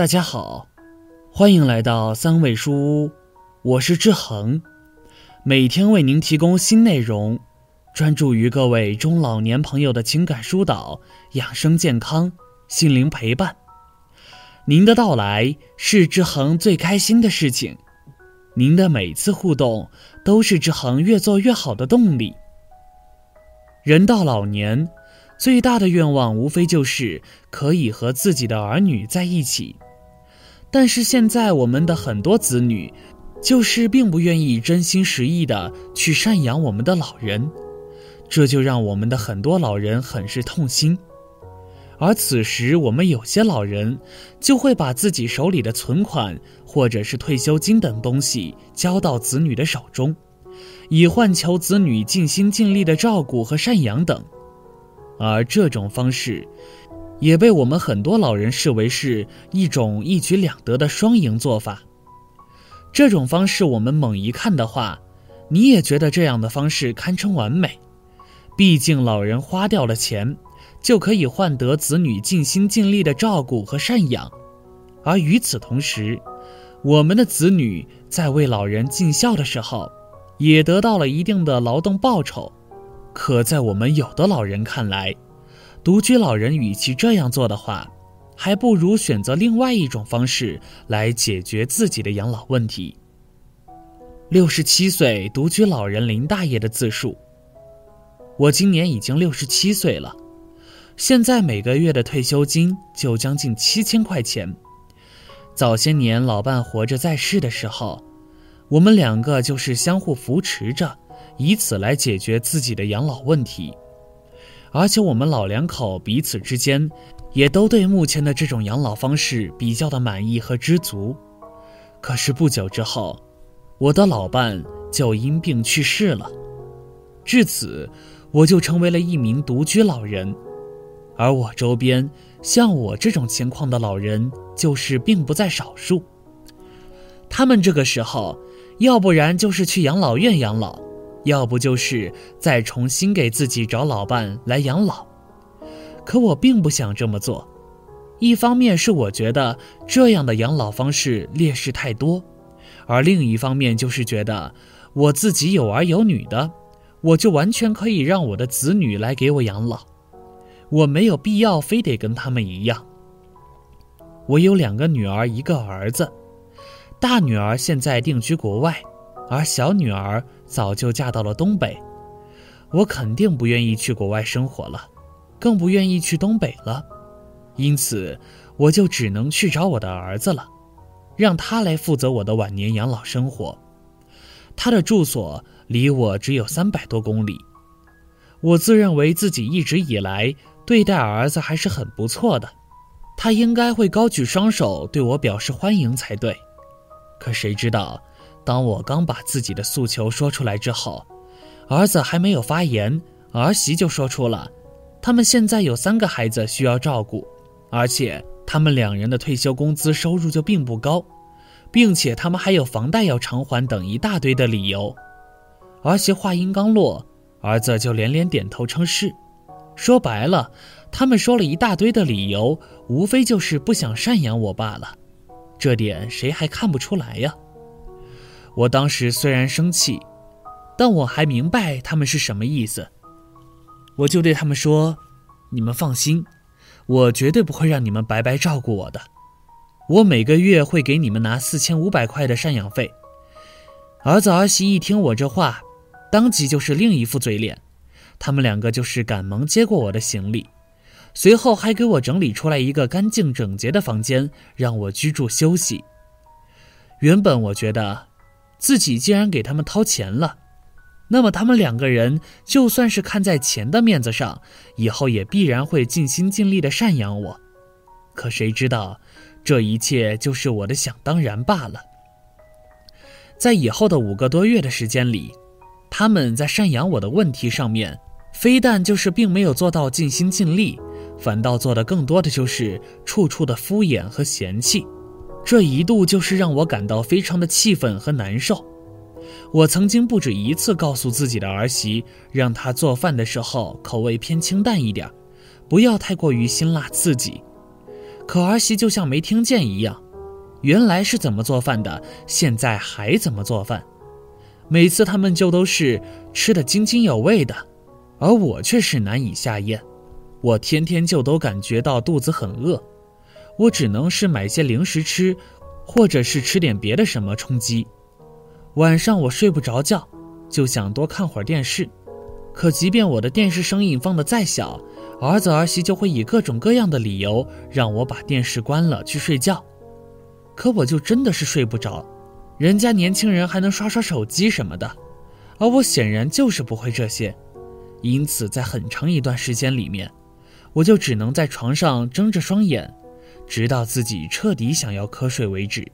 大家好，欢迎来到三味书屋，我是志恒，每天为您提供新内容，专注于各位中老年朋友的情感疏导、养生健康、心灵陪伴。您的到来是志恒最开心的事情，您的每次互动都是志恒越做越好的动力。人到老年。最大的愿望无非就是可以和自己的儿女在一起，但是现在我们的很多子女，就是并不愿意真心实意的去赡养我们的老人，这就让我们的很多老人很是痛心。而此时，我们有些老人就会把自己手里的存款或者是退休金等东西交到子女的手中，以换求子女尽心尽力的照顾和赡养等。而这种方式，也被我们很多老人视为是一种一举两得的双赢做法。这种方式，我们猛一看的话，你也觉得这样的方式堪称完美。毕竟老人花掉了钱，就可以换得子女尽心尽力的照顾和赡养，而与此同时，我们的子女在为老人尽孝的时候，也得到了一定的劳动报酬。可在我们有的老人看来，独居老人与其这样做的话，还不如选择另外一种方式来解决自己的养老问题。六十七岁独居老人林大爷的自述：我今年已经六十七岁了，现在每个月的退休金就将近七千块钱。早些年老伴活着在世的时候，我们两个就是相互扶持着。以此来解决自己的养老问题，而且我们老两口彼此之间也都对目前的这种养老方式比较的满意和知足。可是不久之后，我的老伴就因病去世了，至此我就成为了一名独居老人。而我周边像我这种情况的老人就是并不在少数，他们这个时候要不然就是去养老院养老。要不就是再重新给自己找老伴来养老，可我并不想这么做。一方面是我觉得这样的养老方式劣势太多，而另一方面就是觉得我自己有儿有女的，我就完全可以让我的子女来给我养老，我没有必要非得跟他们一样。我有两个女儿，一个儿子，大女儿现在定居国外。而小女儿早就嫁到了东北，我肯定不愿意去国外生活了，更不愿意去东北了，因此我就只能去找我的儿子了，让他来负责我的晚年养老生活。他的住所离我只有三百多公里，我自认为自己一直以来对待儿子还是很不错的，他应该会高举双手对我表示欢迎才对，可谁知道？当我刚把自己的诉求说出来之后，儿子还没有发言，儿媳就说出了，他们现在有三个孩子需要照顾，而且他们两人的退休工资收入就并不高，并且他们还有房贷要偿还等一大堆的理由。儿媳话音刚落，儿子就连连点头称是。说白了，他们说了一大堆的理由，无非就是不想赡养我罢了。这点谁还看不出来呀？我当时虽然生气，但我还明白他们是什么意思。我就对他们说：“你们放心，我绝对不会让你们白白照顾我的。我每个月会给你们拿四千五百块的赡养费。”儿子儿媳一听我这话，当即就是另一副嘴脸。他们两个就是赶忙接过我的行李，随后还给我整理出来一个干净整洁的房间，让我居住休息。原本我觉得。自己既然给他们掏钱了，那么他们两个人就算是看在钱的面子上，以后也必然会尽心尽力的赡养我。可谁知道，这一切就是我的想当然罢了。在以后的五个多月的时间里，他们在赡养我的问题上面，非但就是并没有做到尽心尽力，反倒做的更多的就是处处的敷衍和嫌弃。这一度就是让我感到非常的气愤和难受。我曾经不止一次告诉自己的儿媳，让她做饭的时候口味偏清淡一点，不要太过于辛辣刺激。可儿媳就像没听见一样，原来是怎么做饭的，现在还怎么做饭。每次他们就都是吃得津津有味的，而我却是难以下咽。我天天就都感觉到肚子很饿，我只能是买些零食吃，或者是吃点别的什么充饥。晚上我睡不着觉，就想多看会儿电视。可即便我的电视声音放得再小，儿子儿媳就会以各种各样的理由让我把电视关了去睡觉。可我就真的是睡不着。人家年轻人还能刷刷手机什么的，而我显然就是不会这些，因此在很长一段时间里面，我就只能在床上睁着双眼，直到自己彻底想要瞌睡为止。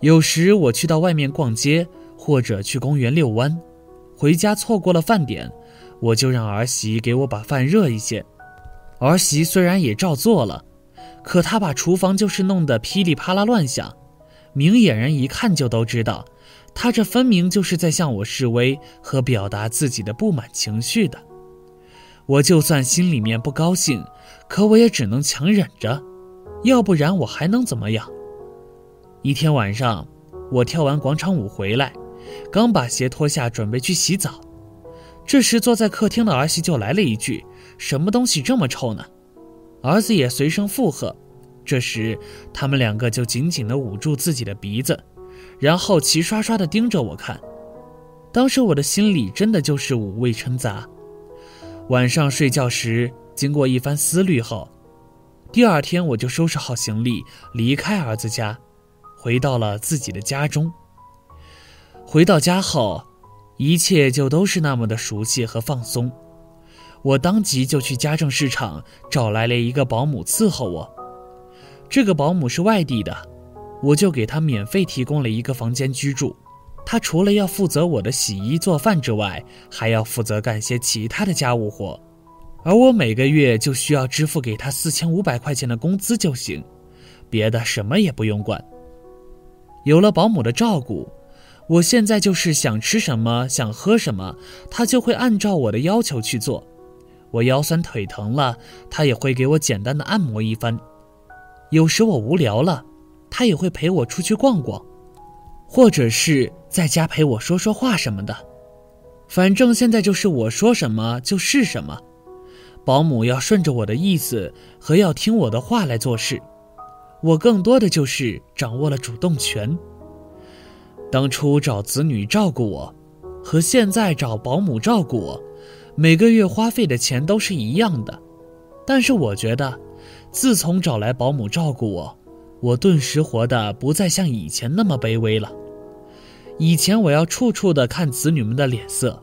有时我去到外面逛街，或者去公园遛弯，回家错过了饭点，我就让儿媳给我把饭热一些。儿媳虽然也照做了，可她把厨房就是弄得噼里啪啦乱响。明眼人一看就都知道，她这分明就是在向我示威和表达自己的不满情绪的。我就算心里面不高兴，可我也只能强忍着，要不然我还能怎么样？一天晚上，我跳完广场舞回来，刚把鞋脱下准备去洗澡，这时坐在客厅的儿媳就来了一句：“什么东西这么臭呢？”儿子也随声附和。这时，他们两个就紧紧地捂住自己的鼻子，然后齐刷刷地盯着我看。当时我的心里真的就是五味陈杂。晚上睡觉时，经过一番思虑后，第二天我就收拾好行李离开儿子家，回到了自己的家中。回到家后，一切就都是那么的熟悉和放松。我当即就去家政市场找来了一个保姆伺候我。这个保姆是外地的，我就给她免费提供了一个房间居住。她除了要负责我的洗衣做饭之外，还要负责干些其他的家务活，而我每个月就需要支付给她四千五百块钱的工资就行，别的什么也不用管。有了保姆的照顾，我现在就是想吃什么、想喝什么，她就会按照我的要求去做。我腰酸腿疼了，她也会给我简单的按摩一番。有时我无聊了，他也会陪我出去逛逛，或者是在家陪我说说话什么的。反正现在就是我说什么就是什么，保姆要顺着我的意思和要听我的话来做事，我更多的就是掌握了主动权。当初找子女照顾我，和现在找保姆照顾我，每个月花费的钱都是一样的，但是我觉得。自从找来保姆照顾我，我顿时活得不再像以前那么卑微了。以前我要处处的看子女们的脸色，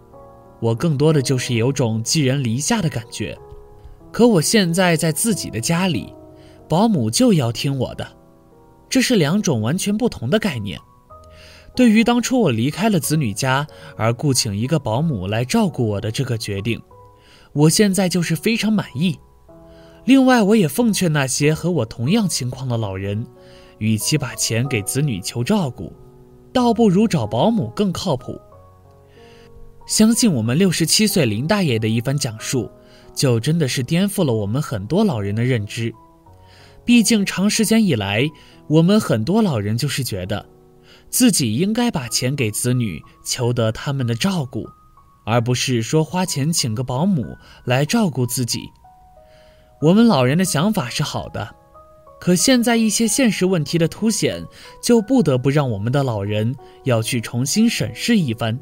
我更多的就是有种寄人篱下的感觉。可我现在在自己的家里，保姆就要听我的，这是两种完全不同的概念。对于当初我离开了子女家而雇请一个保姆来照顾我的这个决定，我现在就是非常满意。另外，我也奉劝那些和我同样情况的老人，与其把钱给子女求照顾，倒不如找保姆更靠谱。相信我们六十七岁林大爷的一番讲述，就真的是颠覆了我们很多老人的认知。毕竟长时间以来，我们很多老人就是觉得，自己应该把钱给子女，求得他们的照顾，而不是说花钱请个保姆来照顾自己。我们老人的想法是好的，可现在一些现实问题的凸显，就不得不让我们的老人要去重新审视一番，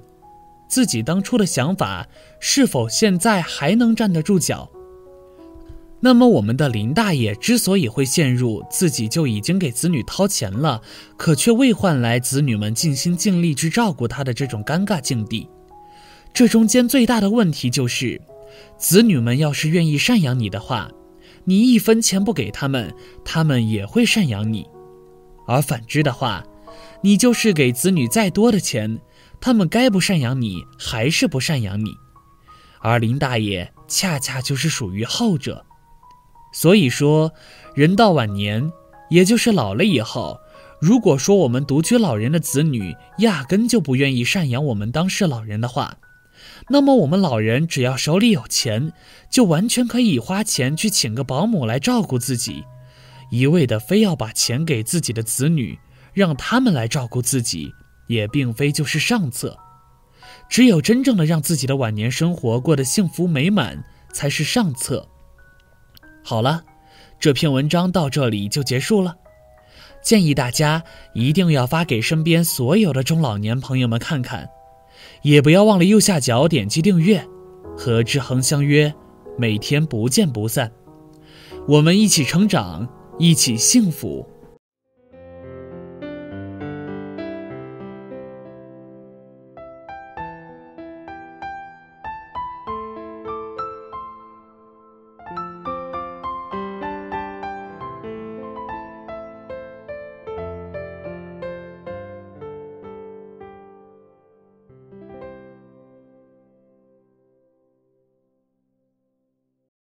自己当初的想法是否现在还能站得住脚。那么，我们的林大爷之所以会陷入自己就已经给子女掏钱了，可却未换来子女们尽心尽力去照顾他的这种尴尬境地，这中间最大的问题就是，子女们要是愿意赡养你的话。你一分钱不给他们，他们也会赡养你；而反之的话，你就是给子女再多的钱，他们该不赡养你还是不赡养你。而林大爷恰恰就是属于后者。所以说，人到晚年，也就是老了以后，如果说我们独居老人的子女压根就不愿意赡养我们当事老人的话，那么我们老人只要手里有钱，就完全可以花钱去请个保姆来照顾自己，一味的非要把钱给自己的子女，让他们来照顾自己，也并非就是上策。只有真正的让自己的晚年生活过得幸福美满，才是上策。好了，这篇文章到这里就结束了。建议大家一定要发给身边所有的中老年朋友们看看，也不要忘了右下角点击订阅，和志恒相约，每天不见不散。我们一起成长，一起幸福。